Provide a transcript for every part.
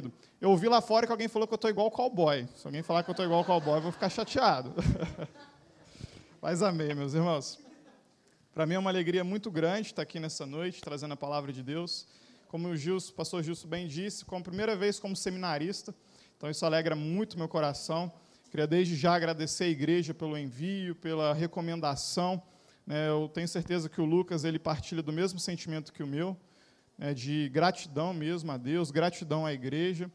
querido? Eu ouvi lá fora que alguém falou que eu estou igual cowboy. Se alguém falar que eu estou igual cowboy, eu vou ficar chateado. Mas amém, meus irmãos. Para mim é uma alegria muito grande estar aqui nessa noite, trazendo a palavra de Deus. Como o, Gilson, pastor Gilson bem disse, como primeira vez como seminarista, então isso alegra muito meu coração. Queria desde já agradecer a igreja pelo envio, pela recomendação. Né, eu tenho certeza que o Lucas ele partilha do mesmo sentimento que o meu, né, de gratidão mesmo a Deus, gratidão à igreja.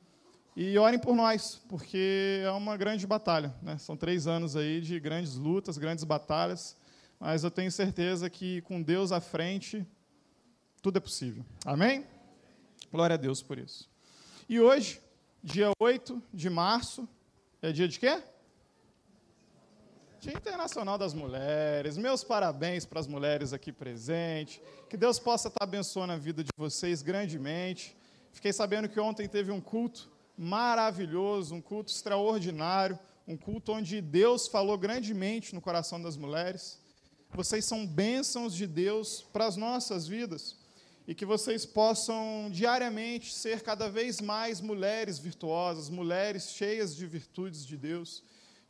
E orem por nós, porque é uma grande batalha. Né? São três anos aí de grandes lutas, grandes batalhas, mas eu tenho certeza que com Deus à frente, tudo é possível. Amém? Glória a Deus por isso. E hoje, dia 8 de março, é dia de quê? Dia Internacional das Mulheres. Meus parabéns para as mulheres aqui presentes. Que Deus possa estar abençoando a vida de vocês grandemente. Fiquei sabendo que ontem teve um culto maravilhoso, um culto extraordinário, um culto onde Deus falou grandemente no coração das mulheres. Vocês são bênçãos de Deus para as nossas vidas e que vocês possam diariamente ser cada vez mais mulheres virtuosas, mulheres cheias de virtudes de Deus,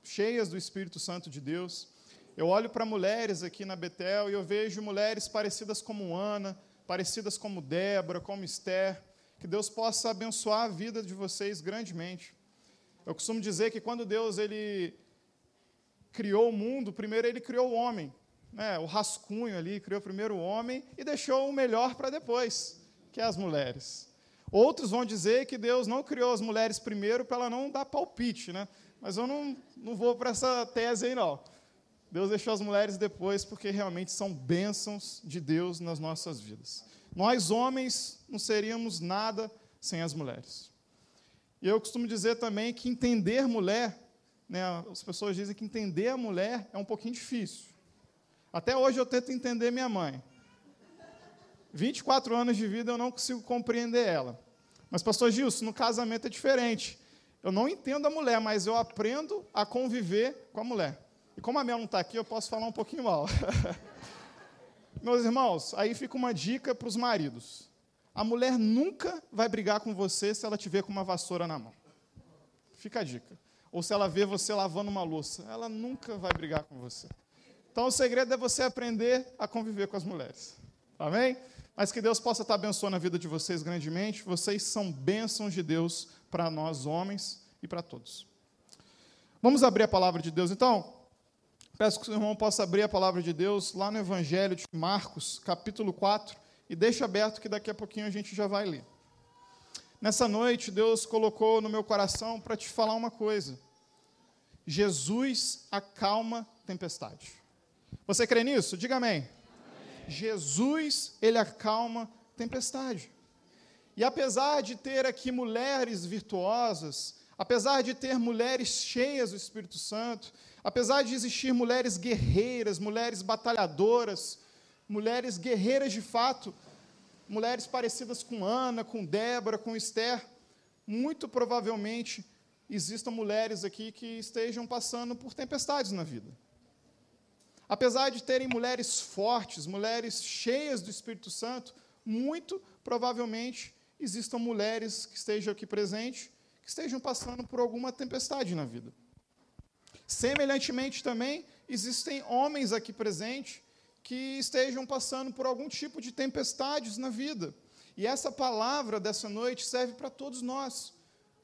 cheias do Espírito Santo de Deus. Eu olho para mulheres aqui na Betel e eu vejo mulheres parecidas como Ana, parecidas como Débora, como Esther. Que Deus possa abençoar a vida de vocês grandemente. Eu costumo dizer que quando Deus ele criou o mundo, primeiro ele criou o homem né, o rascunho ali, criou primeiro o homem e deixou o melhor para depois, que é as mulheres. Outros vão dizer que Deus não criou as mulheres primeiro para ela não dar palpite, né? Mas eu não, não vou para essa tese aí, não. Deus deixou as mulheres depois porque realmente são bênçãos de Deus nas nossas vidas. Nós, homens, não seríamos nada sem as mulheres. E eu costumo dizer também que entender mulher, né, as pessoas dizem que entender a mulher é um pouquinho difícil. Até hoje eu tento entender minha mãe. 24 anos de vida eu não consigo compreender ela. Mas, pastor Gilson, no casamento é diferente. Eu não entendo a mulher, mas eu aprendo a conviver com a mulher. E como a Mel não está aqui, eu posso falar um pouquinho mal. Meus irmãos, aí fica uma dica para os maridos. A mulher nunca vai brigar com você se ela te ver com uma vassoura na mão. Fica a dica. Ou se ela vê você lavando uma louça, ela nunca vai brigar com você. Então o segredo é você aprender a conviver com as mulheres. Amém? Mas que Deus possa estar abençoando a vida de vocês grandemente. Vocês são bênçãos de Deus para nós homens e para todos. Vamos abrir a palavra de Deus então? Peço que o irmão possa abrir a palavra de Deus lá no Evangelho de Marcos, capítulo 4, e deixe aberto que daqui a pouquinho a gente já vai ler. Nessa noite, Deus colocou no meu coração para te falar uma coisa. Jesus acalma tempestade. Você crê nisso? Diga amém. amém. Jesus, ele acalma tempestade. E apesar de ter aqui mulheres virtuosas, apesar de ter mulheres cheias do Espírito Santo, apesar de existir mulheres guerreiras, mulheres batalhadoras, mulheres guerreiras de fato, mulheres parecidas com Ana, com Débora, com Esther, muito provavelmente existam mulheres aqui que estejam passando por tempestades na vida. Apesar de terem mulheres fortes, mulheres cheias do Espírito Santo, muito provavelmente existam mulheres que estejam aqui presentes, que estejam passando por alguma tempestade na vida. Semelhantemente também, existem homens aqui presentes que estejam passando por algum tipo de tempestades na vida. E essa palavra dessa noite serve para todos nós,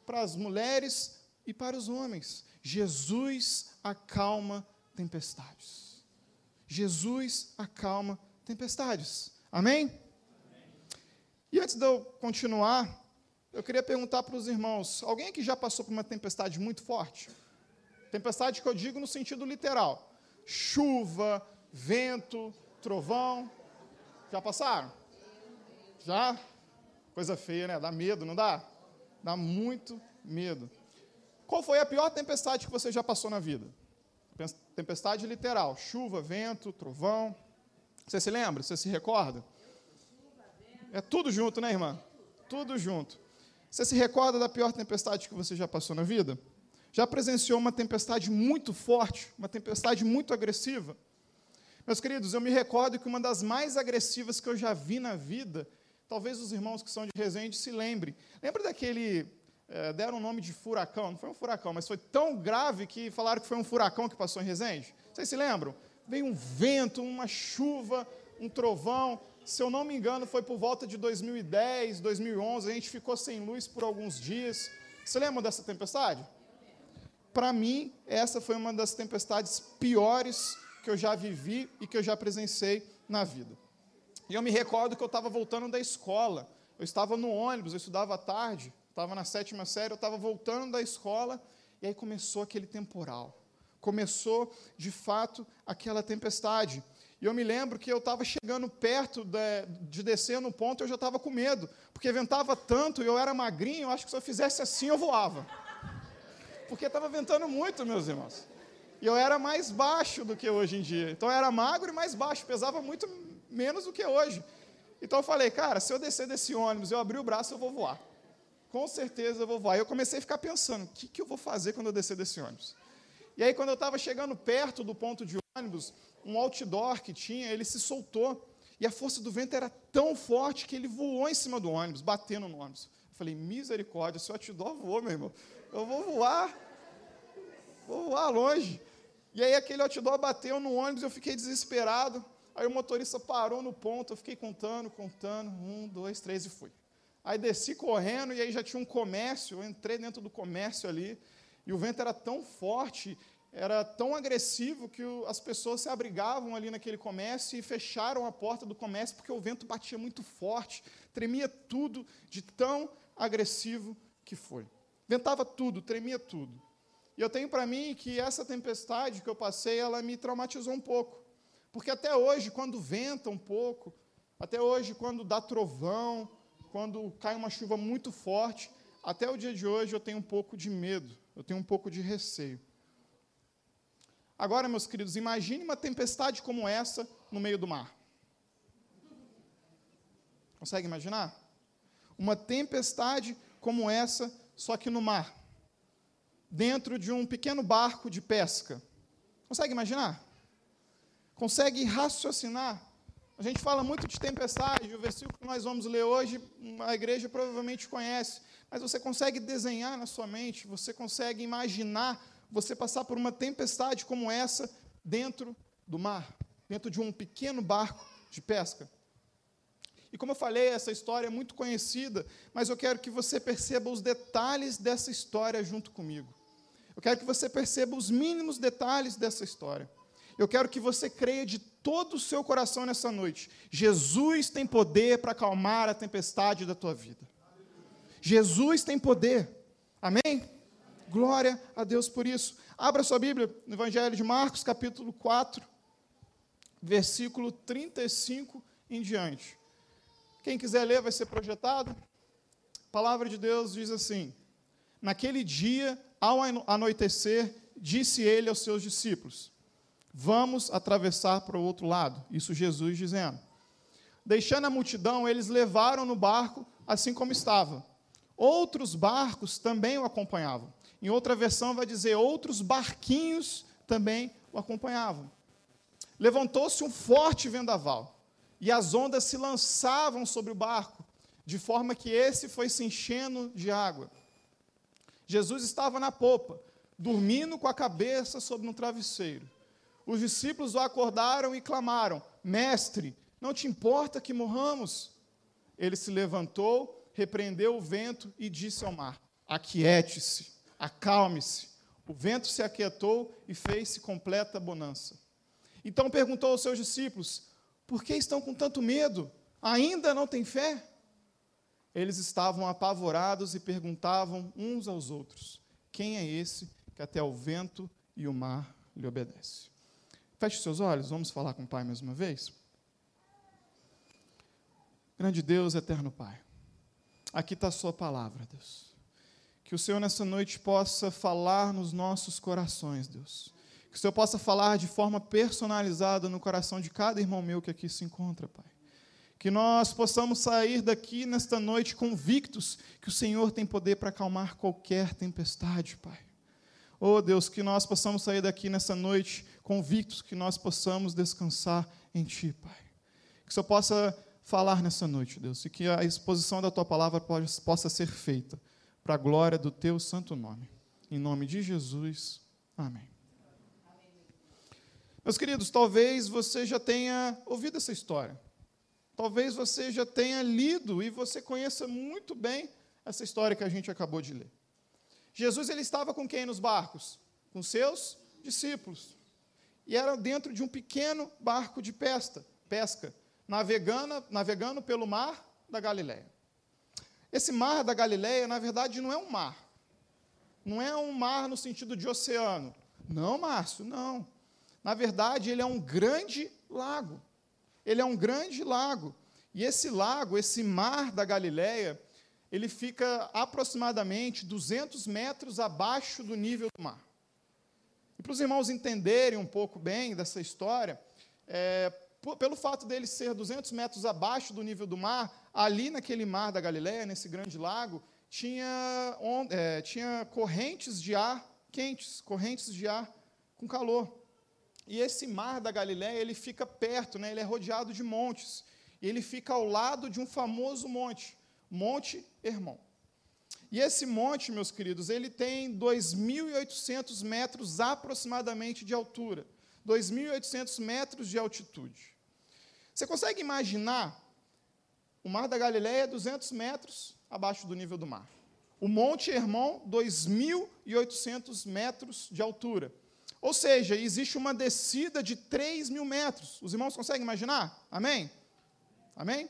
para as mulheres e para os homens. Jesus acalma tempestades. Jesus acalma tempestades. Amém? E antes de eu continuar, eu queria perguntar para os irmãos: alguém aqui já passou por uma tempestade muito forte? Tempestade que eu digo no sentido literal: chuva, vento, trovão. Já passaram? Já? Coisa feia, né? Dá medo, não dá? Dá muito medo. Qual foi a pior tempestade que você já passou na vida? Tempestade literal, chuva, vento, trovão. Você se lembra? Você se recorda? É tudo junto, né, irmã? Tudo junto. Você se recorda da pior tempestade que você já passou na vida? Já presenciou uma tempestade muito forte, uma tempestade muito agressiva? Meus queridos, eu me recordo que uma das mais agressivas que eu já vi na vida, talvez os irmãos que são de Resende se lembrem. Lembra daquele é, deram o nome de furacão. Não foi um furacão, mas foi tão grave que falaram que foi um furacão que passou em Resende. Vocês se lembram? Veio um vento, uma chuva, um trovão. Se eu não me engano, foi por volta de 2010, 2011. A gente ficou sem luz por alguns dias. Você lembra dessa tempestade? Para mim, essa foi uma das tempestades piores que eu já vivi e que eu já presenciei na vida. E eu me recordo que eu estava voltando da escola. Eu estava no ônibus, eu estudava à tarde estava na sétima série, eu estava voltando da escola, e aí começou aquele temporal. Começou, de fato, aquela tempestade. E eu me lembro que eu estava chegando perto de, de, descer no ponto, eu já estava com medo, porque ventava tanto, e eu era magrinho, eu acho que se eu fizesse assim eu voava. Porque estava ventando muito, meus irmãos. E eu era mais baixo do que hoje em dia. Então eu era magro e mais baixo, pesava muito menos do que hoje. Então eu falei, cara, se eu descer desse ônibus, eu abrir o braço, eu vou voar com certeza eu vou voar. Eu comecei a ficar pensando, o que, que eu vou fazer quando eu descer desse ônibus? E aí, quando eu estava chegando perto do ponto de ônibus, um outdoor que tinha, ele se soltou. E a força do vento era tão forte que ele voou em cima do ônibus, batendo no ônibus. Eu falei, misericórdia, se o outdoor voou, meu irmão, eu vou voar, vou voar longe. E aí aquele outdoor bateu no ônibus, eu fiquei desesperado. Aí o motorista parou no ponto, eu fiquei contando, contando, um, dois, três e fui. Aí desci correndo e aí já tinha um comércio, eu entrei dentro do comércio ali, e o vento era tão forte, era tão agressivo que as pessoas se abrigavam ali naquele comércio e fecharam a porta do comércio porque o vento batia muito forte, tremia tudo de tão agressivo que foi. Ventava tudo, tremia tudo. E eu tenho para mim que essa tempestade que eu passei, ela me traumatizou um pouco. Porque até hoje, quando venta um pouco, até hoje, quando dá trovão, quando cai uma chuva muito forte, até o dia de hoje eu tenho um pouco de medo, eu tenho um pouco de receio. Agora, meus queridos, imagine uma tempestade como essa no meio do mar. Consegue imaginar? Uma tempestade como essa, só que no mar. Dentro de um pequeno barco de pesca. Consegue imaginar? Consegue raciocinar a gente fala muito de tempestade, o versículo que nós vamos ler hoje, a igreja provavelmente conhece, mas você consegue desenhar na sua mente, você consegue imaginar você passar por uma tempestade como essa dentro do mar, dentro de um pequeno barco de pesca. E como eu falei, essa história é muito conhecida, mas eu quero que você perceba os detalhes dessa história junto comigo. Eu quero que você perceba os mínimos detalhes dessa história. Eu quero que você creia de todo o seu coração nessa noite. Jesus tem poder para acalmar a tempestade da tua vida. Jesus tem poder. Amém? Glória a Deus por isso. Abra sua Bíblia no Evangelho de Marcos, capítulo 4, versículo 35 em diante. Quem quiser ler vai ser projetado. A palavra de Deus diz assim: Naquele dia, ao anoitecer, disse ele aos seus discípulos: Vamos atravessar para o outro lado. Isso Jesus dizendo. Deixando a multidão, eles levaram no barco assim como estava. Outros barcos também o acompanhavam. Em outra versão vai dizer outros barquinhos também o acompanhavam. Levantou-se um forte vendaval e as ondas se lançavam sobre o barco, de forma que esse foi se enchendo de água. Jesus estava na popa, dormindo com a cabeça sobre um travesseiro. Os discípulos o acordaram e clamaram: Mestre, não te importa que morramos? Ele se levantou, repreendeu o vento e disse ao mar: Aquiete-se, acalme-se. O vento se aquietou e fez-se completa bonança. Então perguntou aos seus discípulos: Por que estão com tanto medo? Ainda não têm fé? Eles estavam apavorados e perguntavam uns aos outros: Quem é esse que até o vento e o mar lhe obedece? Feche seus olhos, vamos falar com o Pai mais uma vez. Grande Deus, eterno Pai, aqui está a Sua palavra, Deus. Que o Senhor nessa noite possa falar nos nossos corações, Deus. Que o Senhor possa falar de forma personalizada no coração de cada irmão meu que aqui se encontra, Pai. Que nós possamos sair daqui nesta noite convictos que o Senhor tem poder para acalmar qualquer tempestade, Pai. Oh Deus, que nós possamos sair daqui nessa noite convictos, que nós possamos descansar em Ti, Pai. Que o Senhor possa falar nessa noite, Deus, e que a exposição da Tua palavra possa ser feita para a glória do teu santo nome. Em nome de Jesus, amém. Meus queridos, talvez você já tenha ouvido essa história. Talvez você já tenha lido e você conheça muito bem essa história que a gente acabou de ler. Jesus ele estava com quem nos barcos? Com seus discípulos. E era dentro de um pequeno barco de pesca, pesca navegando, navegando pelo mar da Galileia. Esse mar da Galileia, na verdade, não é um mar. Não é um mar no sentido de oceano. Não, Márcio, não. Na verdade, ele é um grande lago. Ele é um grande lago. E esse lago, esse mar da Galileia, ele fica aproximadamente 200 metros abaixo do nível do mar. E para os irmãos entenderem um pouco bem dessa história, é, pelo fato dele ser 200 metros abaixo do nível do mar, ali naquele mar da Galileia, nesse grande lago, tinha, é, tinha correntes de ar quentes, correntes de ar com calor. E esse mar da Galileia, ele fica perto, né, ele é rodeado de montes. E ele fica ao lado de um famoso monte, Monte Hermon. E esse monte, meus queridos, ele tem 2.800 metros aproximadamente de altura, 2.800 metros de altitude. Você consegue imaginar o Mar da Galileia 200 metros abaixo do nível do mar. O Monte Hermon, 2.800 metros de altura. Ou seja, existe uma descida de 3 mil metros. Os irmãos conseguem imaginar? Amém? Amém?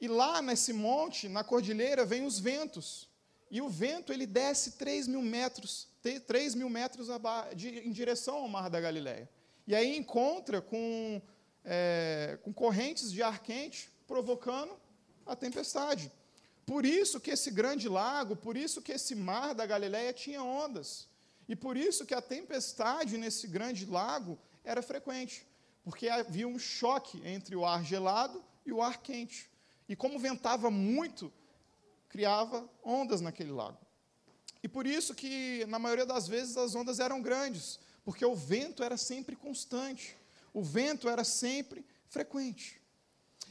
E lá nesse monte, na cordilheira, vem os ventos. E o vento ele desce 3 mil metros, 3 mil metros em direção ao mar da Galileia. E aí encontra com, é, com correntes de ar quente, provocando a tempestade. Por isso que esse grande lago, por isso que esse mar da Galileia tinha ondas. E por isso que a tempestade nesse grande lago era frequente, porque havia um choque entre o ar gelado e o ar quente. E como ventava muito, criava ondas naquele lago. E por isso que, na maioria das vezes, as ondas eram grandes, porque o vento era sempre constante, o vento era sempre frequente.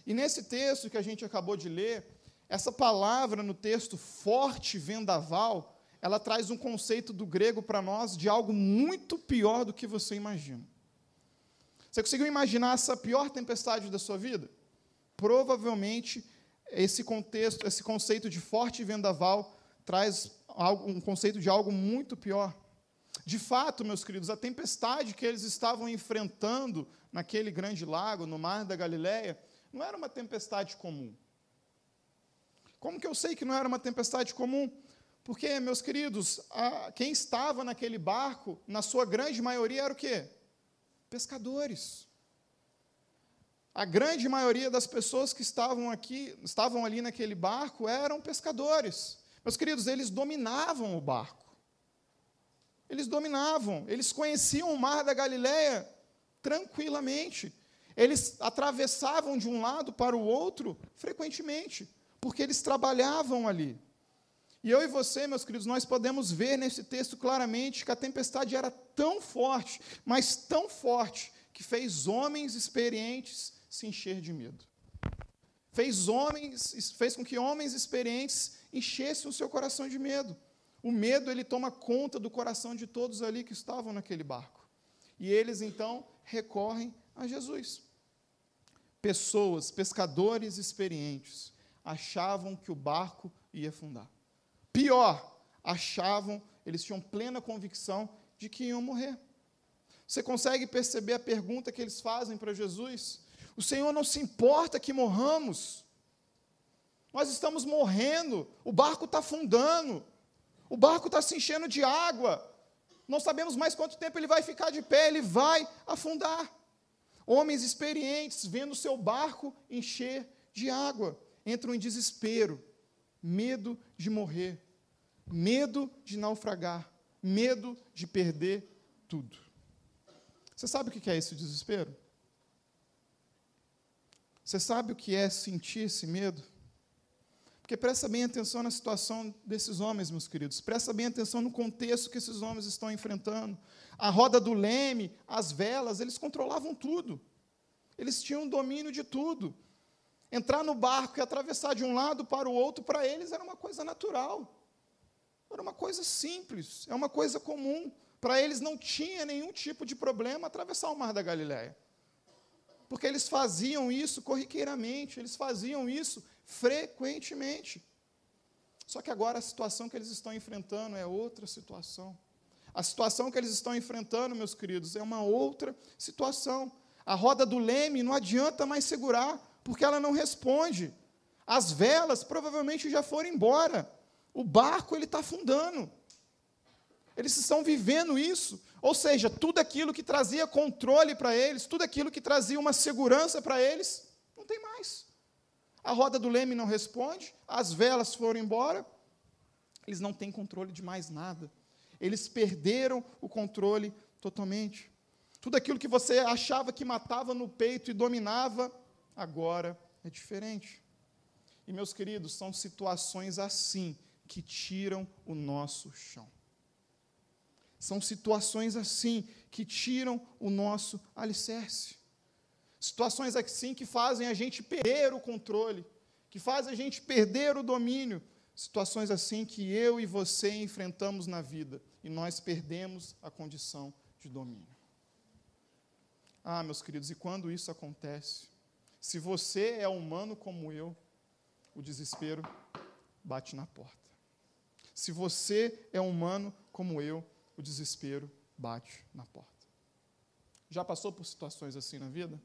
E nesse texto que a gente acabou de ler, essa palavra no texto forte vendaval, ela traz um conceito do grego para nós de algo muito pior do que você imagina. Você conseguiu imaginar essa pior tempestade da sua vida? Provavelmente esse contexto, esse conceito de forte vendaval traz um conceito de algo muito pior. De fato, meus queridos, a tempestade que eles estavam enfrentando naquele grande lago, no mar da Galileia, não era uma tempestade comum. Como que eu sei que não era uma tempestade comum? Porque, meus queridos, a, quem estava naquele barco, na sua grande maioria, era o quê? Pescadores. A grande maioria das pessoas que estavam aqui, estavam ali naquele barco, eram pescadores. Meus queridos, eles dominavam o barco. Eles dominavam, eles conheciam o mar da Galileia tranquilamente. Eles atravessavam de um lado para o outro frequentemente, porque eles trabalhavam ali. E eu e você, meus queridos, nós podemos ver nesse texto claramente que a tempestade era tão forte, mas tão forte, que fez homens experientes se encher de medo. Fez homens, fez com que homens experientes enchessem o seu coração de medo. O medo ele toma conta do coração de todos ali que estavam naquele barco. E eles então recorrem a Jesus. Pessoas, pescadores experientes, achavam que o barco ia afundar. Pior, achavam, eles tinham plena convicção de que iam morrer. Você consegue perceber a pergunta que eles fazem para Jesus? O Senhor não se importa que morramos. Nós estamos morrendo, o barco está afundando, o barco está se enchendo de água. Não sabemos mais quanto tempo ele vai ficar de pé, ele vai afundar. Homens experientes, vendo seu barco encher de água, entram em desespero, medo de morrer medo de naufragar, medo de perder tudo. Você sabe o que é esse desespero? Você sabe o que é sentir esse medo? Porque presta bem atenção na situação desses homens, meus queridos. Presta bem atenção no contexto que esses homens estão enfrentando. A roda do leme, as velas, eles controlavam tudo. Eles tinham domínio de tudo. Entrar no barco e atravessar de um lado para o outro, para eles era uma coisa natural. uma coisa simples, é uma coisa comum. Para eles não tinha nenhum tipo de problema atravessar o mar da Galiléia. Porque eles faziam isso corriqueiramente, eles faziam isso frequentemente. Só que agora a situação que eles estão enfrentando é outra situação. A situação que eles estão enfrentando, meus queridos, é uma outra situação. A roda do leme não adianta mais segurar, porque ela não responde. As velas provavelmente já foram embora. O barco ele está afundando. Eles estão vivendo isso. Ou seja, tudo aquilo que trazia controle para eles, tudo aquilo que trazia uma segurança para eles, não tem mais. A roda do leme não responde, as velas foram embora, eles não têm controle de mais nada. Eles perderam o controle totalmente. Tudo aquilo que você achava que matava no peito e dominava, agora é diferente. E, meus queridos, são situações assim que tiram o nosso chão. São situações assim que tiram o nosso alicerce. Situações assim que fazem a gente perder o controle, que fazem a gente perder o domínio. Situações assim que eu e você enfrentamos na vida e nós perdemos a condição de domínio. Ah, meus queridos, e quando isso acontece? Se você é humano como eu, o desespero bate na porta. Se você é humano como eu, o desespero bate na porta. Já passou por situações assim na vida?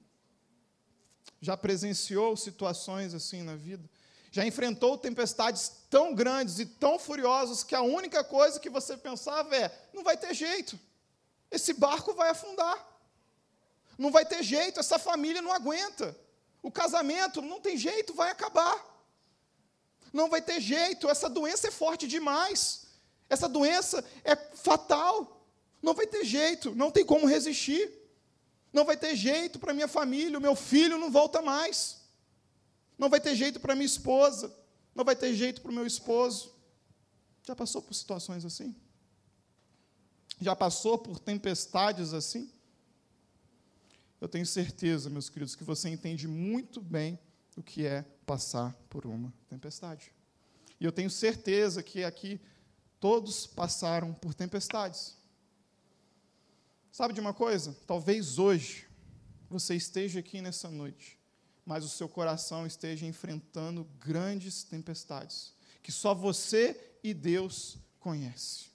Já presenciou situações assim na vida? Já enfrentou tempestades tão grandes e tão furiosas que a única coisa que você pensava é: não vai ter jeito, esse barco vai afundar, não vai ter jeito, essa família não aguenta, o casamento não tem jeito, vai acabar, não vai ter jeito, essa doença é forte demais, essa doença é fatal. Não vai ter jeito, não tem como resistir. Não vai ter jeito para minha família, o meu filho não volta mais. Não vai ter jeito para minha esposa, não vai ter jeito para o meu esposo. Já passou por situações assim? Já passou por tempestades assim? Eu tenho certeza, meus queridos, que você entende muito bem o que é passar por uma tempestade. E eu tenho certeza que aqui Todos passaram por tempestades. Sabe de uma coisa? Talvez hoje você esteja aqui nessa noite, mas o seu coração esteja enfrentando grandes tempestades, que só você e Deus conhecem.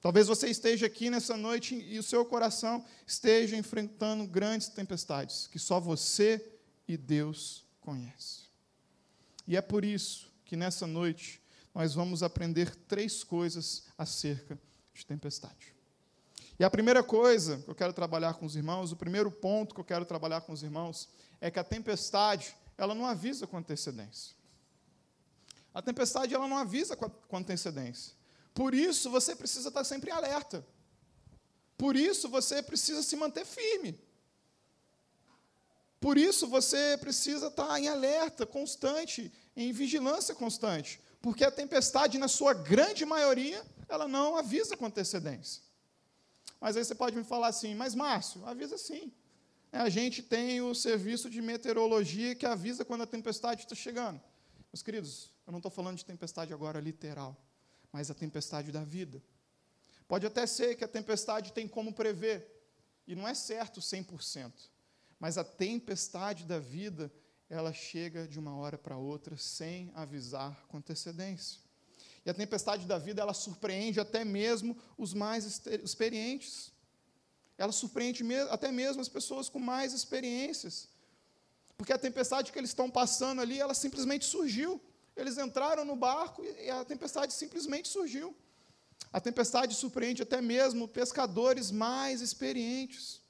Talvez você esteja aqui nessa noite e o seu coração esteja enfrentando grandes tempestades, que só você e Deus conhecem. E é por isso que nessa noite nós vamos aprender três coisas acerca de tempestade. E a primeira coisa que eu quero trabalhar com os irmãos, o primeiro ponto que eu quero trabalhar com os irmãos, é que a tempestade, ela não avisa com antecedência. A tempestade, ela não avisa com antecedência. Por isso, você precisa estar sempre alerta. Por isso, você precisa se manter firme. Por isso, você precisa estar em alerta constante, em vigilância constante. Porque a tempestade, na sua grande maioria, ela não avisa com antecedência. Mas aí você pode me falar assim, mas Márcio, avisa sim. É, a gente tem o serviço de meteorologia que avisa quando a tempestade está chegando. Meus queridos, eu não estou falando de tempestade agora literal, mas a tempestade da vida. Pode até ser que a tempestade tem como prever, e não é certo 100%, mas a tempestade da vida ela chega de uma hora para outra sem avisar com antecedência. E a tempestade da vida, ela surpreende até mesmo os mais experientes. Ela surpreende até mesmo as pessoas com mais experiências. Porque a tempestade que eles estão passando ali, ela simplesmente surgiu. Eles entraram no barco e a tempestade simplesmente surgiu. A tempestade surpreende até mesmo pescadores mais experientes.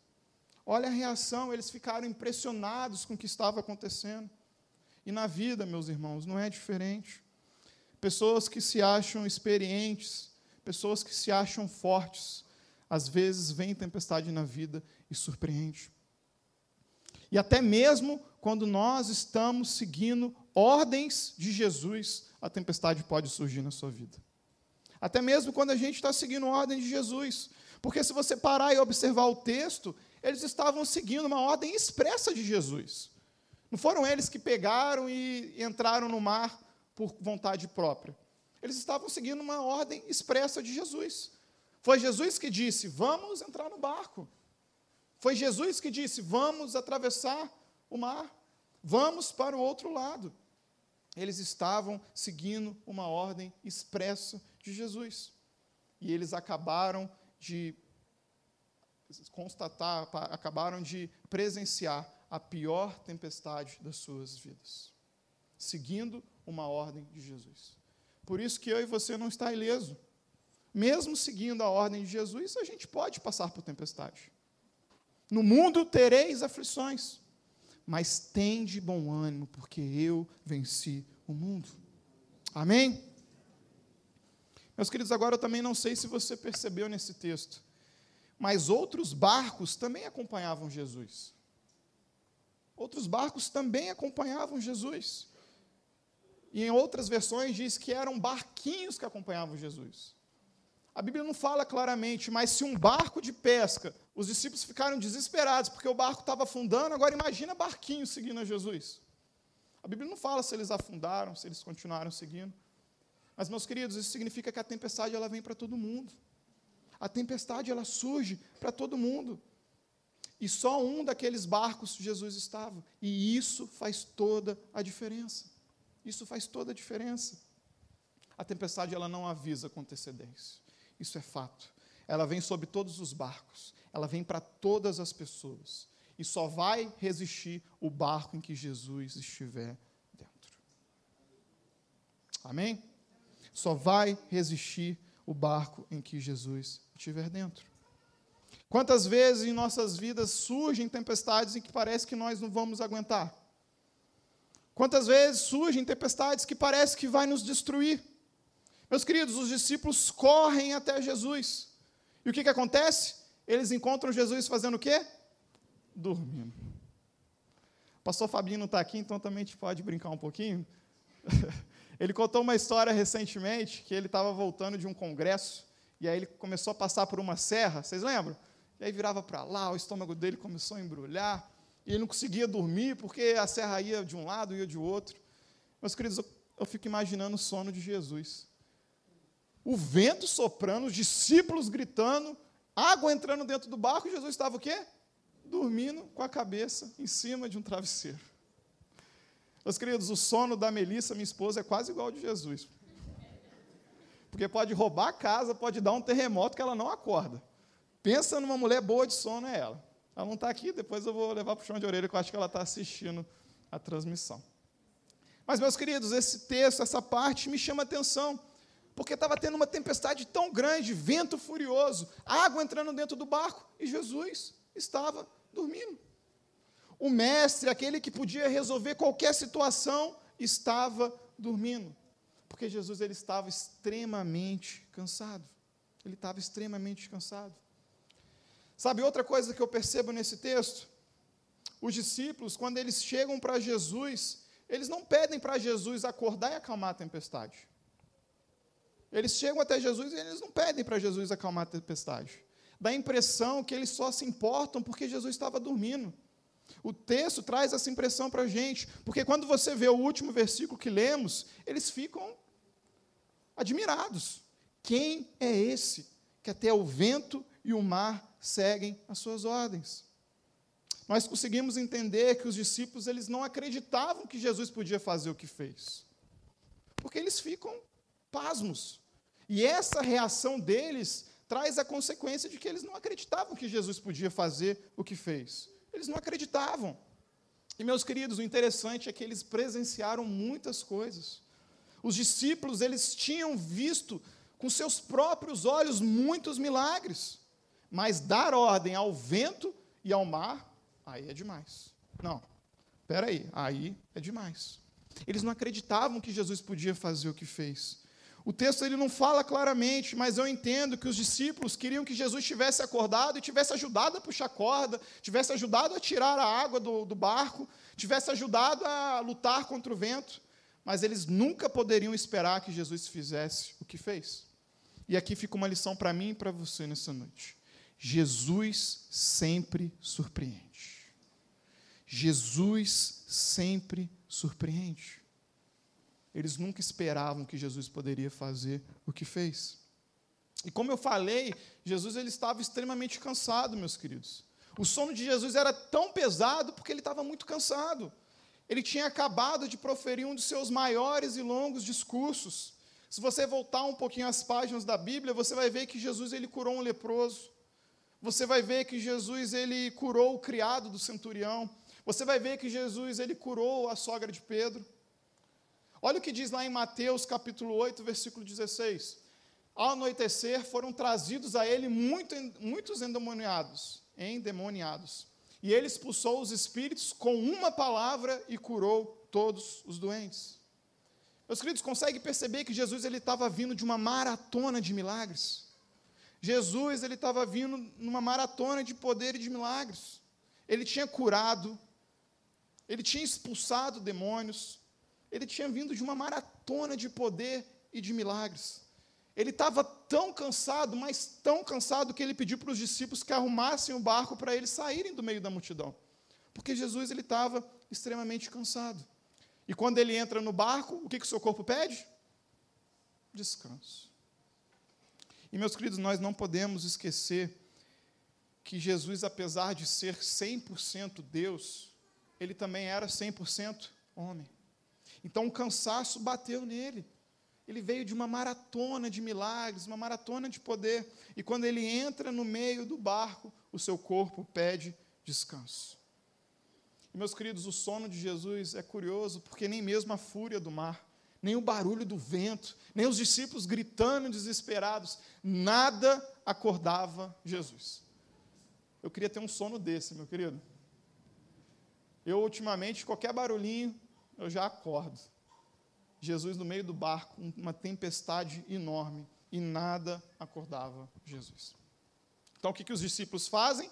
Olha a reação, eles ficaram impressionados com o que estava acontecendo. E na vida, meus irmãos, não é diferente. Pessoas que se acham experientes, pessoas que se acham fortes, às vezes vem tempestade na vida e surpreende. E até mesmo quando nós estamos seguindo ordens de Jesus, a tempestade pode surgir na sua vida. Até mesmo quando a gente está seguindo ordem de Jesus. Porque se você parar e observar o texto, eles estavam seguindo uma ordem expressa de Jesus. Não foram eles que pegaram e entraram no mar por vontade própria. Eles estavam seguindo uma ordem expressa de Jesus. Foi Jesus que disse: Vamos entrar no barco. Foi Jesus que disse: Vamos atravessar o mar. Vamos para o outro lado. Eles estavam seguindo uma ordem expressa de Jesus. E eles acabaram de constatar, acabaram de presenciar a pior tempestade das suas vidas, seguindo uma ordem de Jesus. Por isso que eu e você não está ileso. Mesmo seguindo a ordem de Jesus, a gente pode passar por tempestade. No mundo tereis aflições, mas tende bom ânimo, porque eu venci o mundo. Amém? Meus queridos, agora eu também não sei se você percebeu nesse texto, mas outros barcos também acompanhavam Jesus. Outros barcos também acompanhavam Jesus. E em outras versões diz que eram barquinhos que acompanhavam Jesus. A Bíblia não fala claramente, mas se um barco de pesca, os discípulos ficaram desesperados porque o barco estava afundando, agora imagina barquinhos seguindo a Jesus. A Bíblia não fala se eles afundaram, se eles continuaram seguindo. Mas, meus queridos, isso significa que a tempestade ela vem para todo mundo. A tempestade ela surge para todo mundo. E só um daqueles barcos Jesus estava. E isso faz toda a diferença. Isso faz toda a diferença. A tempestade ela não avisa com antecedência. Isso é fato. Ela vem sobre todos os barcos. Ela vem para todas as pessoas. E só vai resistir o barco em que Jesus estiver dentro. Amém? Só vai resistir o barco em que Jesus estiver dentro. Quantas vezes em nossas vidas surgem tempestades em que parece que nós não vamos aguentar? Quantas vezes surgem tempestades que parece que vai nos destruir? Meus queridos, os discípulos correm até Jesus. E o que, que acontece? Eles encontram Jesus fazendo o quê? Dormindo. O pastor Fabinho não está aqui, então também a gente pode brincar um pouquinho. ele contou uma história recentemente que ele estava voltando de um congresso e aí ele começou a passar por uma serra, vocês lembram? E aí virava para lá, o estômago dele começou a embrulhar e ele não conseguia dormir porque a serra ia de um lado, ia de outro. Meus queridos, eu, eu fico imaginando o sono de Jesus. O vento soprando, os discípulos gritando, água entrando dentro do barco, e Jesus estava o quê? Dormindo com a cabeça em cima de um travesseiro. Meus queridos, o sono da Melissa, minha esposa, é quase igual ao de Jesus. Porque pode roubar a casa, pode dar um terremoto que ela não acorda. Pensa numa mulher boa de sono, é ela. Ela não está aqui, depois eu vou levar para o chão de orelha, que eu acho que ela está assistindo a transmissão. Mas, meus queridos, esse texto, essa parte me chama atenção, porque estava tendo uma tempestade tão grande, vento furioso, água entrando dentro do barco, e Jesus estava dormindo. O mestre, aquele que podia resolver qualquer situação, estava dormindo, porque Jesus ele estava extremamente cansado. Ele estava extremamente cansado. Sabe outra coisa que eu percebo nesse texto? Os discípulos, quando eles chegam para Jesus, eles não pedem para Jesus acordar e acalmar a tempestade. Eles chegam até Jesus e eles não pedem para Jesus acalmar a tempestade. Dá a impressão que eles só se importam porque Jesus estava dormindo. O texto traz essa impressão para a gente, porque quando você vê o último versículo que lemos, eles ficam admirados. Quem é esse que até o vento e o mar seguem as suas ordens. Nós conseguimos entender que os discípulos eles não acreditavam que Jesus podia fazer o que fez. Porque eles ficam pasmos. E essa reação deles traz a consequência de que eles não acreditavam que Jesus podia fazer o que fez. Eles não acreditavam. E meus queridos, o interessante é que eles presenciaram muitas coisas. Os discípulos, eles tinham visto com seus próprios olhos muitos milagres. Mas dar ordem ao vento e ao mar, aí é demais. Não, espera aí, aí é demais. Eles não acreditavam que Jesus podia fazer o que fez. O texto ele não fala claramente, mas eu entendo que os discípulos queriam que Jesus tivesse acordado e tivesse ajudado a puxar a corda, tivesse ajudado a tirar a água do, do barco, tivesse ajudado a lutar contra o vento, mas eles nunca poderiam esperar que Jesus fizesse o que fez. E aqui fica uma lição para mim e para você nessa noite. Jesus sempre surpreende. Jesus sempre surpreende. Eles nunca esperavam que Jesus poderia fazer o que fez. E como eu falei, Jesus ele estava extremamente cansado, meus queridos. O sono de Jesus era tão pesado porque ele estava muito cansado. Ele tinha acabado de proferir um dos seus maiores e longos discursos. Se você voltar um pouquinho às páginas da Bíblia, você vai ver que Jesus ele curou um leproso. Você vai ver que Jesus ele curou o criado do centurião. Você vai ver que Jesus ele curou a sogra de Pedro. Olha o que diz lá em Mateus capítulo 8, versículo 16. Ao anoitecer foram trazidos a ele muito, muitos endemoniados, endemoniados. E ele expulsou os espíritos com uma palavra e curou todos os doentes. Meus queridos, consegue perceber que Jesus ele estava vindo de uma maratona de milagres? Jesus ele estava vindo numa maratona de poder e de milagres. Ele tinha curado, ele tinha expulsado demônios, ele tinha vindo de uma maratona de poder e de milagres. Ele estava tão cansado, mas tão cansado, que ele pediu para os discípulos que arrumassem o barco para eles saírem do meio da multidão. Porque Jesus ele estava extremamente cansado. E quando ele entra no barco, o que, que o seu corpo pede? Descanso. E, meus queridos, nós não podemos esquecer que Jesus, apesar de ser 100% Deus, ele também era 100% homem. Então o cansaço bateu nele. Ele veio de uma maratona de milagres, uma maratona de poder. E quando ele entra no meio do barco, o seu corpo pede descanso. E, meus queridos, o sono de Jesus é curioso, porque nem mesmo a fúria do mar, nem o barulho do vento, nem os discípulos gritando desesperados, nada acordava Jesus. Eu queria ter um sono desse, meu querido. Eu, ultimamente, qualquer barulhinho, eu já acordo. Jesus no meio do barco, uma tempestade enorme, e nada acordava Jesus. Então o que, que os discípulos fazem?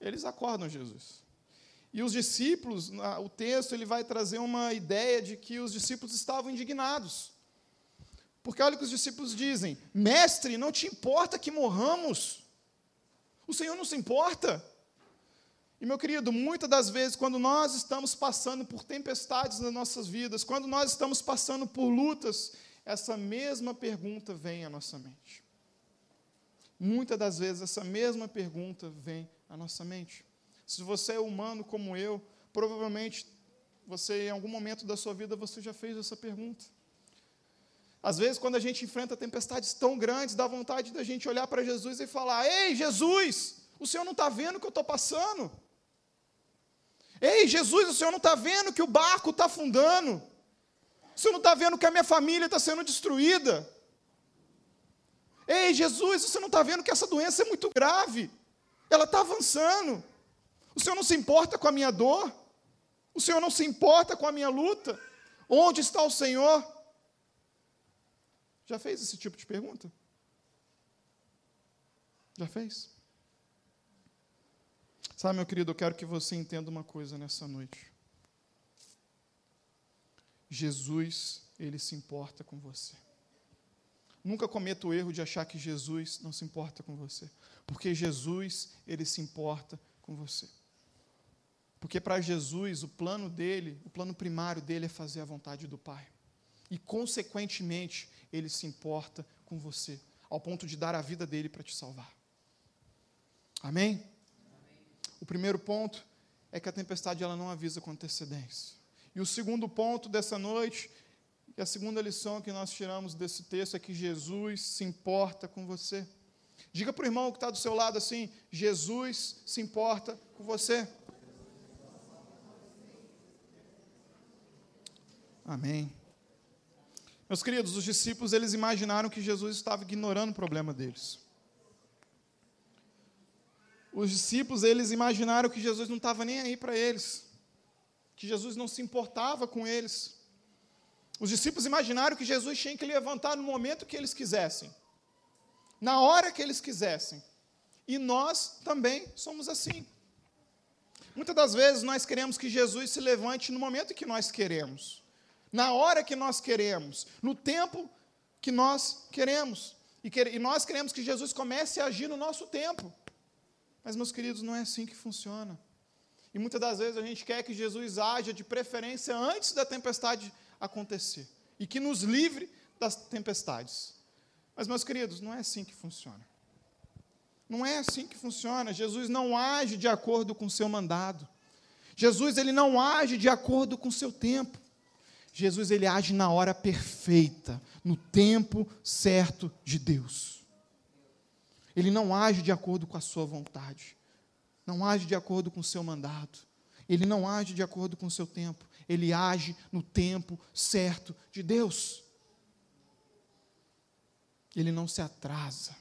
Eles acordam Jesus. E os discípulos, o texto ele vai trazer uma ideia de que os discípulos estavam indignados. Porque olha o que os discípulos dizem: Mestre, não te importa que morramos? O Senhor não se importa? E, meu querido, muitas das vezes, quando nós estamos passando por tempestades nas nossas vidas, quando nós estamos passando por lutas, essa mesma pergunta vem à nossa mente. Muitas das vezes, essa mesma pergunta vem à nossa mente. Se você é humano como eu, provavelmente você, em algum momento da sua vida, você já fez essa pergunta. Às vezes, quando a gente enfrenta tempestades tão grandes, dá vontade da gente olhar para Jesus e falar: Ei, Jesus, o Senhor não está vendo o que eu estou passando? Ei, Jesus, o Senhor não está vendo que o barco está afundando? O Senhor não está vendo que a minha família está sendo destruída? Ei, Jesus, você não está vendo que essa doença é muito grave? Ela está avançando. O Senhor não se importa com a minha dor? O Senhor não se importa com a minha luta? Onde está o Senhor? Já fez esse tipo de pergunta? Já fez? Sabe, meu querido, eu quero que você entenda uma coisa nessa noite. Jesus, ele se importa com você. Nunca cometa o erro de achar que Jesus não se importa com você, porque Jesus, ele se importa com você. Porque para Jesus, o plano dele, o plano primário dele é fazer a vontade do Pai. E, consequentemente, ele se importa com você, ao ponto de dar a vida dele para te salvar. Amém? O primeiro ponto é que a tempestade ela não avisa com antecedência. E o segundo ponto dessa noite, e a segunda lição que nós tiramos desse texto é que Jesus se importa com você. Diga para o irmão que está do seu lado assim: Jesus se importa com você. Amém. Meus queridos, os discípulos eles imaginaram que Jesus estava ignorando o problema deles os discípulos, eles imaginaram que Jesus não estava nem aí para eles, que Jesus não se importava com eles. Os discípulos imaginaram que Jesus tinha que levantar no momento que eles quisessem, na hora que eles quisessem. E nós também somos assim. Muitas das vezes nós queremos que Jesus se levante no momento que nós queremos, na hora que nós queremos, no tempo que nós queremos. E, que, e nós queremos que Jesus comece a agir no nosso tempo. Mas, meus queridos, não é assim que funciona. E muitas das vezes a gente quer que Jesus haja de preferência antes da tempestade acontecer. e que nos livre das tempestades. Mas, meus queridos, não é assim que funciona. Não é assim que funciona. Jesus não age de acordo com o seu mandado. Jesus ele não age de acordo com o seu tempo. Jesus ele age na hora perfeita, no tempo certo de Deus. Ele não age de acordo com a sua vontade. Não age de acordo com o seu mandado. Ele não age de acordo com o seu tempo. Ele age no tempo certo de Deus. Ele não se atrasa.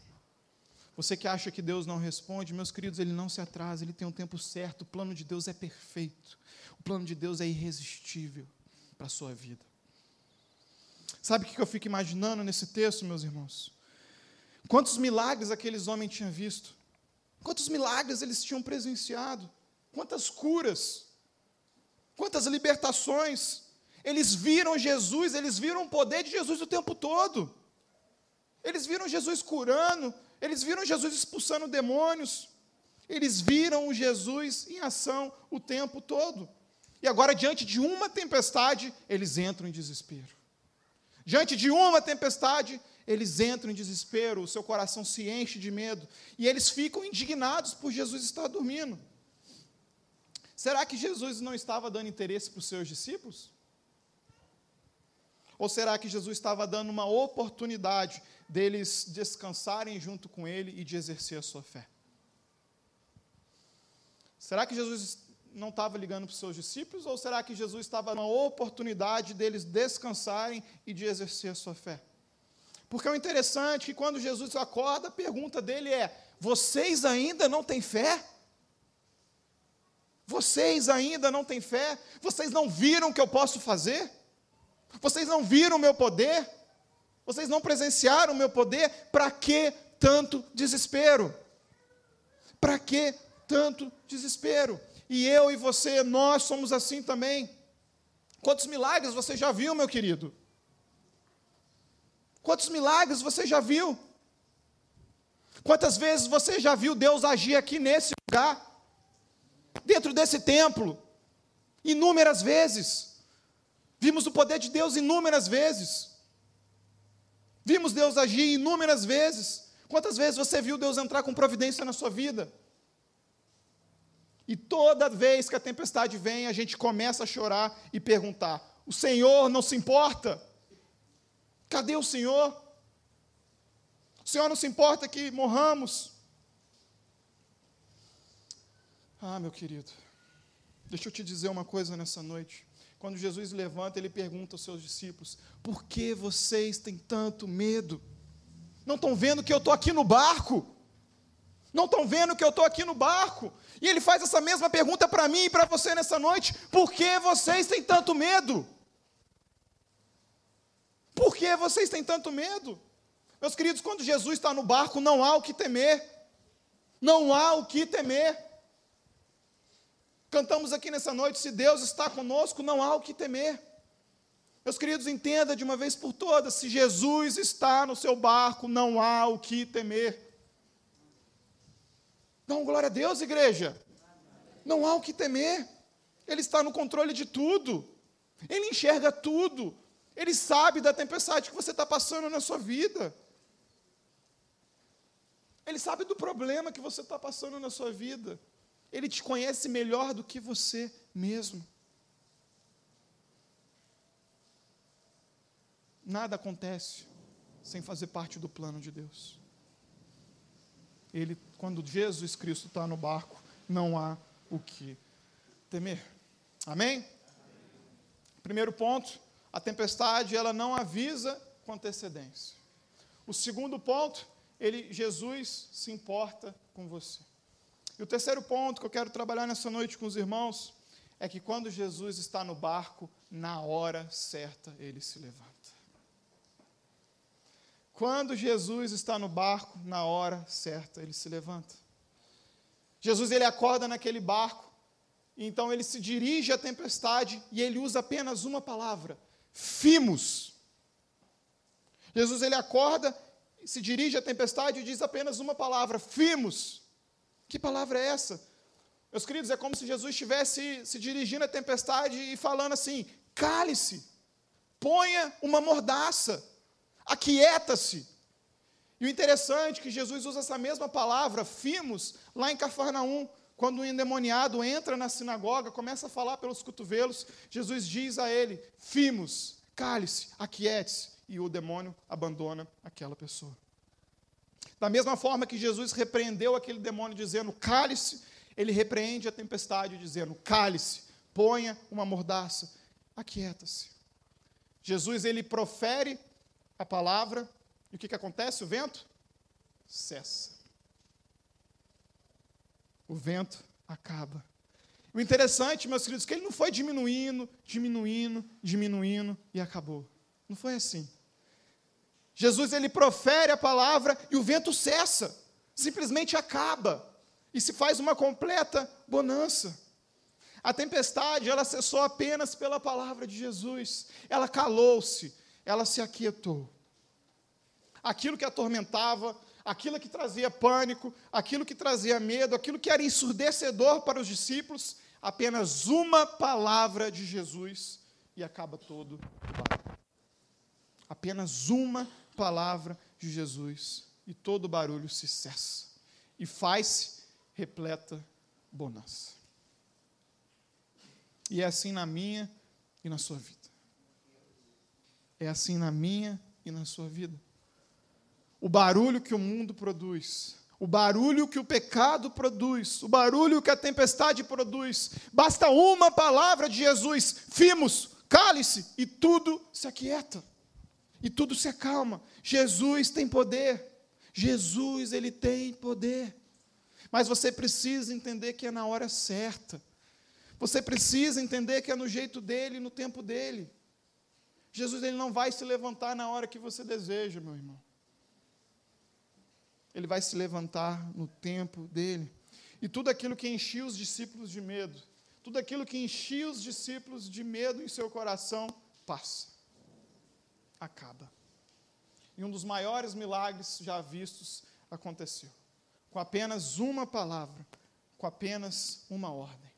Você que acha que Deus não responde, meus queridos, ele não se atrasa, ele tem um tempo certo, o plano de Deus é perfeito, o plano de Deus é irresistível para a sua vida. Sabe o que eu fico imaginando nesse texto, meus irmãos? Quantos milagres aqueles homens tinham visto? Quantos milagres eles tinham presenciado? Quantas curas? Quantas libertações? Eles viram Jesus, eles viram o poder de Jesus o tempo todo. Eles viram Jesus curando, eles viram Jesus expulsando demônios. Eles viram Jesus em ação o tempo todo. E agora, diante de uma tempestade, eles entram em desespero. Diante de uma tempestade, eles entram em desespero, o seu coração se enche de medo. E eles ficam indignados por Jesus estar dormindo. Será que Jesus não estava dando interesse para os seus discípulos? Ou será que Jesus estava dando uma oportunidade deles descansarem junto com ele e de exercer a sua fé? Será que Jesus não estava ligando para os seus discípulos? Ou será que Jesus estava dando uma oportunidade deles descansarem e de exercer a sua fé? Porque o interessante é que quando Jesus acorda, a pergunta dele é: Vocês ainda não têm fé? Vocês ainda não têm fé? Vocês não viram o que eu posso fazer? Vocês não viram o meu poder? Vocês não presenciaram o meu poder? Para que tanto desespero? Para que tanto desespero? E eu e você, nós somos assim também. Quantos milagres você já viu, meu querido? Quantos milagres você já viu? Quantas vezes você já viu Deus agir aqui nesse lugar? Dentro desse templo? Inúmeras vezes. Vimos o poder de Deus inúmeras vezes. Vimos Deus agir inúmeras vezes. Quantas vezes você viu Deus entrar com providência na sua vida? E toda vez que a tempestade vem, a gente começa a chorar e perguntar: o Senhor não se importa? Cadê o Senhor? O Senhor não se importa que morramos? Ah, meu querido, deixa eu te dizer uma coisa nessa noite. Quando Jesus levanta, ele pergunta aos seus discípulos: Por que vocês têm tanto medo? Não estão vendo que eu estou aqui no barco? Não estão vendo que eu estou aqui no barco? E ele faz essa mesma pergunta para mim e para você nessa noite: Por que vocês têm tanto medo? Que vocês têm tanto medo? Meus queridos, quando Jesus está no barco, não há o que temer. Não há o que temer. Cantamos aqui nessa noite: se Deus está conosco, não há o que temer. Meus queridos, entenda de uma vez por todas: se Jesus está no seu barco, não há o que temer. Não, glória a Deus, igreja. Não há o que temer. Ele está no controle de tudo. Ele enxerga tudo. Ele sabe da tempestade que você está passando na sua vida. Ele sabe do problema que você está passando na sua vida. Ele te conhece melhor do que você mesmo. Nada acontece sem fazer parte do plano de Deus. Ele, quando Jesus Cristo está no barco, não há o que temer. Amém? Primeiro ponto, a tempestade ela não avisa com antecedência. O segundo ponto, ele, Jesus se importa com você. E o terceiro ponto que eu quero trabalhar nessa noite com os irmãos é que quando Jesus está no barco, na hora certa ele se levanta. Quando Jesus está no barco, na hora certa ele se levanta. Jesus ele acorda naquele barco, então ele se dirige à tempestade e ele usa apenas uma palavra: fimos. Jesus ele acorda, se dirige à tempestade e diz apenas uma palavra: fimos. Que palavra é essa? Meus queridos, é como se Jesus estivesse se dirigindo à tempestade e falando assim: cale-se, ponha uma mordaça, aquieta-se. E o interessante é que Jesus usa essa mesma palavra, fimos, lá em Cafarnaum, quando o endemoniado entra na sinagoga, começa a falar pelos cotovelos, Jesus diz a ele: Fimos, cale-se, aquiete-se, e o demônio abandona aquela pessoa. Da mesma forma que Jesus repreendeu aquele demônio dizendo: Cale-se, ele repreende a tempestade dizendo: Cale-se, ponha uma mordaça, aquieta-se. Jesus ele profere a palavra e o que, que acontece? O vento cessa. O vento acaba. O interessante, meus queridos, é que ele não foi diminuindo, diminuindo, diminuindo e acabou. Não foi assim. Jesus ele profere a palavra e o vento cessa, simplesmente acaba e se faz uma completa bonança. A tempestade, ela cessou apenas pela palavra de Jesus. Ela calou-se, ela se aquietou aquilo que atormentava, aquilo que trazia pânico, aquilo que trazia medo, aquilo que era ensurdecedor para os discípulos, apenas uma palavra de Jesus e acaba todo o barulho. Apenas uma palavra de Jesus e todo o barulho se cessa e faz-se repleta bonança. E é assim na minha e na sua vida. É assim na minha e na sua vida o barulho que o mundo produz, o barulho que o pecado produz, o barulho que a tempestade produz. Basta uma palavra de Jesus, fimos, cale-se, e tudo se aquieta, e tudo se acalma. Jesus tem poder, Jesus, ele tem poder. Mas você precisa entender que é na hora certa. Você precisa entender que é no jeito dele, no tempo dele. Jesus ele não vai se levantar na hora que você deseja, meu irmão ele vai se levantar no tempo dele. E tudo aquilo que enchia os discípulos de medo, tudo aquilo que enchia os discípulos de medo em seu coração, passa. Acaba. E um dos maiores milagres já vistos aconteceu. Com apenas uma palavra, com apenas uma ordem.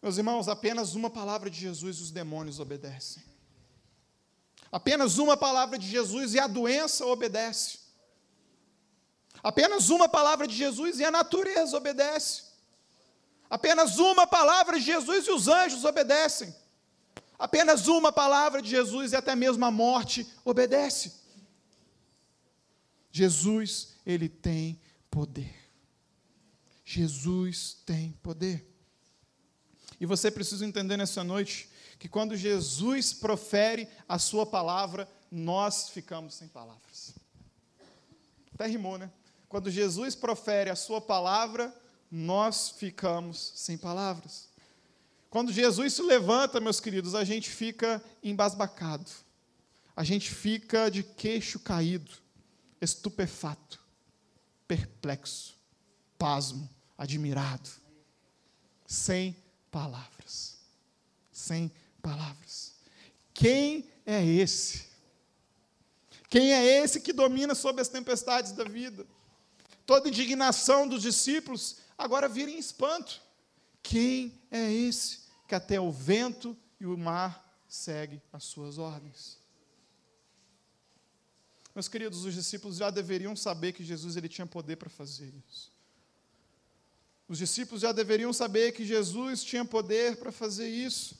Meus irmãos, apenas uma palavra de Jesus os demônios obedecem. Apenas uma palavra de Jesus e a doença obedece. Apenas uma palavra de Jesus e a natureza obedece. Apenas uma palavra de Jesus e os anjos obedecem. Apenas uma palavra de Jesus e até mesmo a morte obedece. Jesus, ele tem poder. Jesus tem poder. E você precisa entender nessa noite que quando Jesus profere a sua palavra, nós ficamos sem palavras. Até rimou, né? Quando Jesus profere a sua palavra, nós ficamos sem palavras. Quando Jesus se levanta, meus queridos, a gente fica embasbacado. A gente fica de queixo caído, estupefato, perplexo, pasmo, admirado, sem palavras. Sem palavras. Quem é esse? Quem é esse que domina sobre as tempestades da vida? Toda indignação dos discípulos agora vira em espanto. Quem é esse que até o vento e o mar segue as suas ordens? Meus queridos, os discípulos já deveriam saber que Jesus ele tinha poder para fazer isso. Os discípulos já deveriam saber que Jesus tinha poder para fazer isso.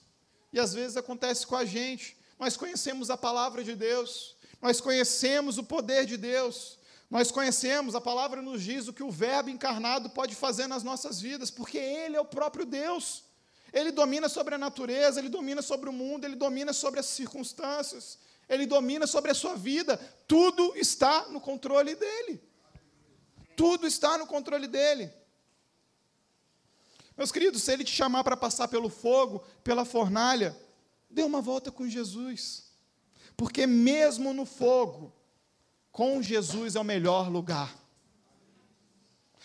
E às vezes acontece com a gente. Nós conhecemos a palavra de Deus, nós conhecemos o poder de Deus, nós conhecemos, a palavra nos diz o que o Verbo encarnado pode fazer nas nossas vidas, porque Ele é o próprio Deus. Ele domina sobre a natureza, Ele domina sobre o mundo, Ele domina sobre as circunstâncias, Ele domina sobre a sua vida. Tudo está no controle dEle. Tudo está no controle dEle. Meus queridos, se Ele te chamar para passar pelo fogo, pela fornalha, dê uma volta com Jesus. Porque mesmo no fogo, com Jesus é o melhor lugar.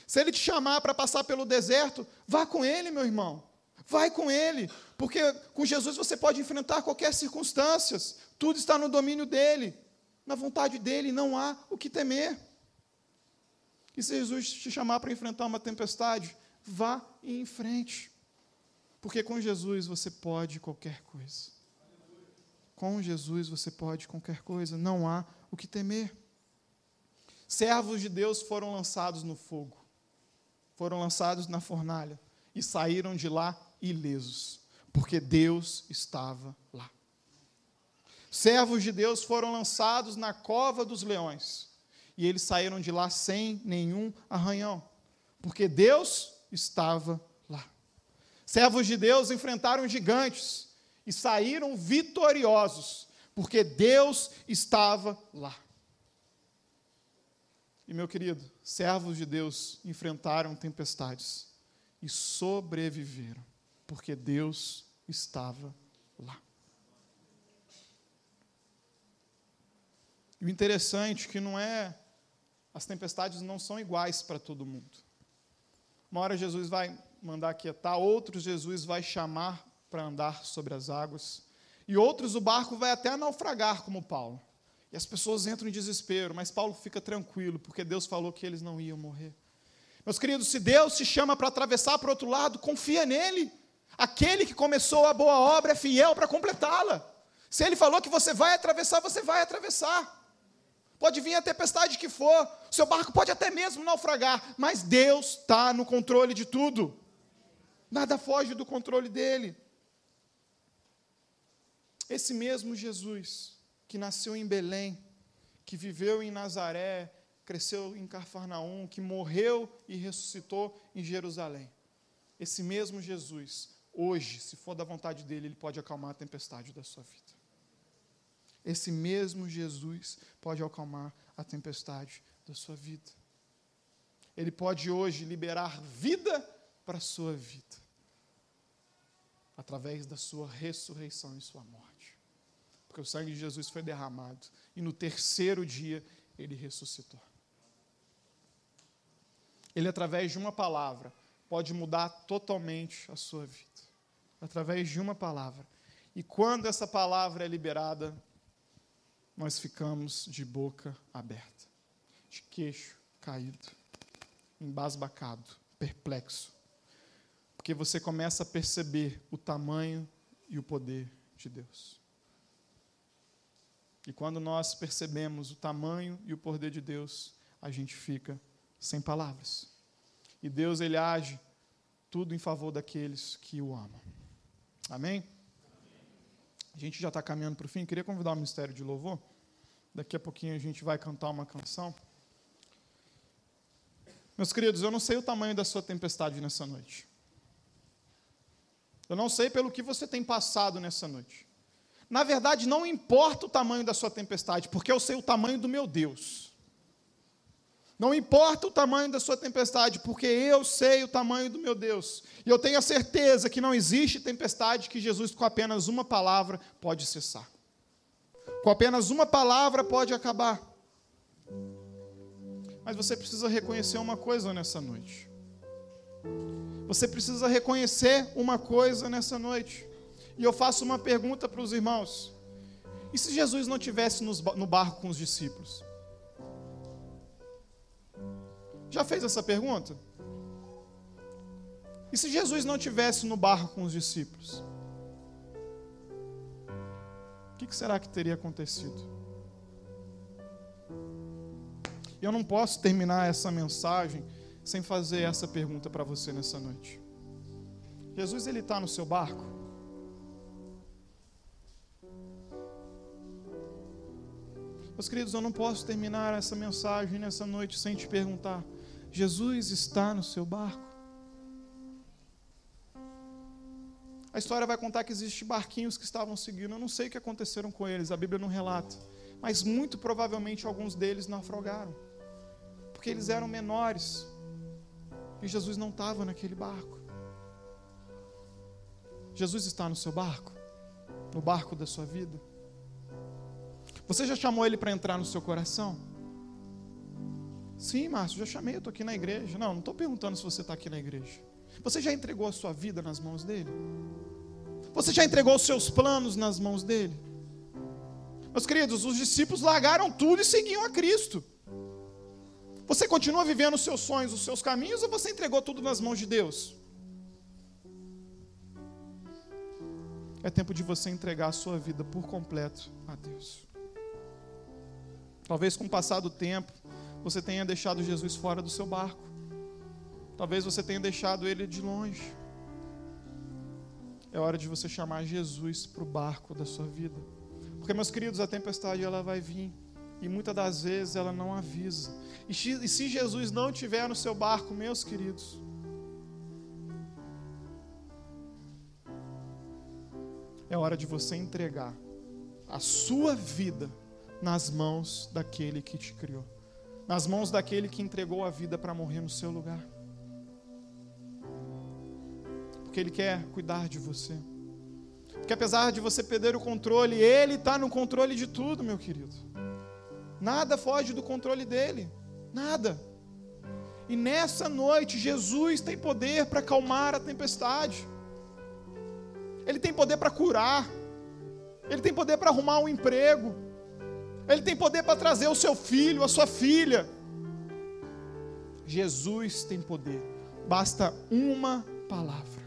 Se ele te chamar para passar pelo deserto, vá com ele, meu irmão. Vai com ele, porque com Jesus você pode enfrentar qualquer circunstância. Tudo está no domínio dele. Na vontade dele não há o que temer. E se Jesus te chamar para enfrentar uma tempestade, vá em frente. Porque com Jesus você pode qualquer coisa. Com Jesus você pode qualquer coisa, não há o que temer. Servos de Deus foram lançados no fogo, foram lançados na fornalha e saíram de lá ilesos, porque Deus estava lá. Servos de Deus foram lançados na cova dos leões e eles saíram de lá sem nenhum arranhão, porque Deus estava lá. Servos de Deus enfrentaram gigantes e saíram vitoriosos, porque Deus estava lá. E meu querido, servos de Deus enfrentaram tempestades e sobreviveram, porque Deus estava lá. E o interessante é que não é as tempestades não são iguais para todo mundo. Uma hora Jesus vai mandar quietar, outros Jesus vai chamar para andar sobre as águas, e outros o barco vai até naufragar, como Paulo. E as pessoas entram em desespero, mas Paulo fica tranquilo, porque Deus falou que eles não iam morrer. Meus queridos, se Deus te chama para atravessar para o outro lado, confia nele. Aquele que começou a boa obra é fiel para completá-la. Se ele falou que você vai atravessar, você vai atravessar. Pode vir a tempestade que for, seu barco pode até mesmo naufragar, mas Deus está no controle de tudo. Nada foge do controle dele. Esse mesmo Jesus que nasceu em Belém, que viveu em Nazaré, cresceu em Cafarnaum, que morreu e ressuscitou em Jerusalém. Esse mesmo Jesus, hoje, se for da vontade dele, ele pode acalmar a tempestade da sua vida. Esse mesmo Jesus pode acalmar a tempestade da sua vida. Ele pode hoje liberar vida para a sua vida, através da sua ressurreição e sua morte porque o sangue de Jesus foi derramado e no terceiro dia ele ressuscitou. Ele, através de uma palavra, pode mudar totalmente a sua vida. Através de uma palavra. E quando essa palavra é liberada, nós ficamos de boca aberta, de queixo caído, embasbacado, perplexo. Porque você começa a perceber o tamanho e o poder de Deus. E quando nós percebemos o tamanho e o poder de Deus, a gente fica sem palavras. E Deus, ele age tudo em favor daqueles que o amam. Amém? A gente já está caminhando para o fim. Queria convidar o Ministério de Louvor. Daqui a pouquinho a gente vai cantar uma canção. Meus queridos, eu não sei o tamanho da sua tempestade nessa noite. Eu não sei pelo que você tem passado nessa noite na verdade, não importa o tamanho da sua tempestade, porque eu sei o tamanho do meu Deus. Não importa o tamanho da sua tempestade, porque eu sei o tamanho do meu Deus. E eu tenho a certeza que não existe tempestade que Jesus, com apenas uma palavra, pode cessar. Com apenas uma palavra, pode acabar. Mas você precisa reconhecer uma coisa nessa noite. Você precisa reconhecer uma coisa nessa noite. E eu faço uma pergunta para os irmãos: e se Jesus não tivesse no barco com os discípulos? Já fez essa pergunta? E se Jesus não tivesse no barco com os discípulos? O que será que teria acontecido? Eu não posso terminar essa mensagem sem fazer essa pergunta para você nessa noite. Jesus ele está no seu barco? Meus queridos, eu não posso terminar essa mensagem nessa noite sem te perguntar: Jesus está no seu barco? A história vai contar que existem barquinhos que estavam seguindo. Eu não sei o que aconteceram com eles, a Bíblia não relata. Mas muito provavelmente alguns deles naufragaram. Porque eles eram menores. E Jesus não estava naquele barco. Jesus está no seu barco? No barco da sua vida? Você já chamou ele para entrar no seu coração? Sim, Márcio, já chamei, eu estou aqui na igreja. Não, não estou perguntando se você está aqui na igreja. Você já entregou a sua vida nas mãos dele? Você já entregou os seus planos nas mãos dele? Meus queridos, os discípulos largaram tudo e seguiam a Cristo. Você continua vivendo os seus sonhos, os seus caminhos, ou você entregou tudo nas mãos de Deus? É tempo de você entregar a sua vida por completo a Deus. Talvez com o passar do tempo, você tenha deixado Jesus fora do seu barco. Talvez você tenha deixado ele de longe. É hora de você chamar Jesus para o barco da sua vida. Porque, meus queridos, a tempestade ela vai vir. E muitas das vezes ela não avisa. E se Jesus não estiver no seu barco, meus queridos, é hora de você entregar a sua vida nas mãos daquele que te criou, nas mãos daquele que entregou a vida para morrer no seu lugar. Porque Ele quer cuidar de você. Porque apesar de você perder o controle, Ele está no controle de tudo, meu querido. Nada foge do controle dele, nada. E nessa noite, Jesus tem poder para acalmar a tempestade. Ele tem poder para curar. Ele tem poder para arrumar um emprego. Ele tem poder para trazer o seu filho, a sua filha. Jesus tem poder. Basta uma palavra.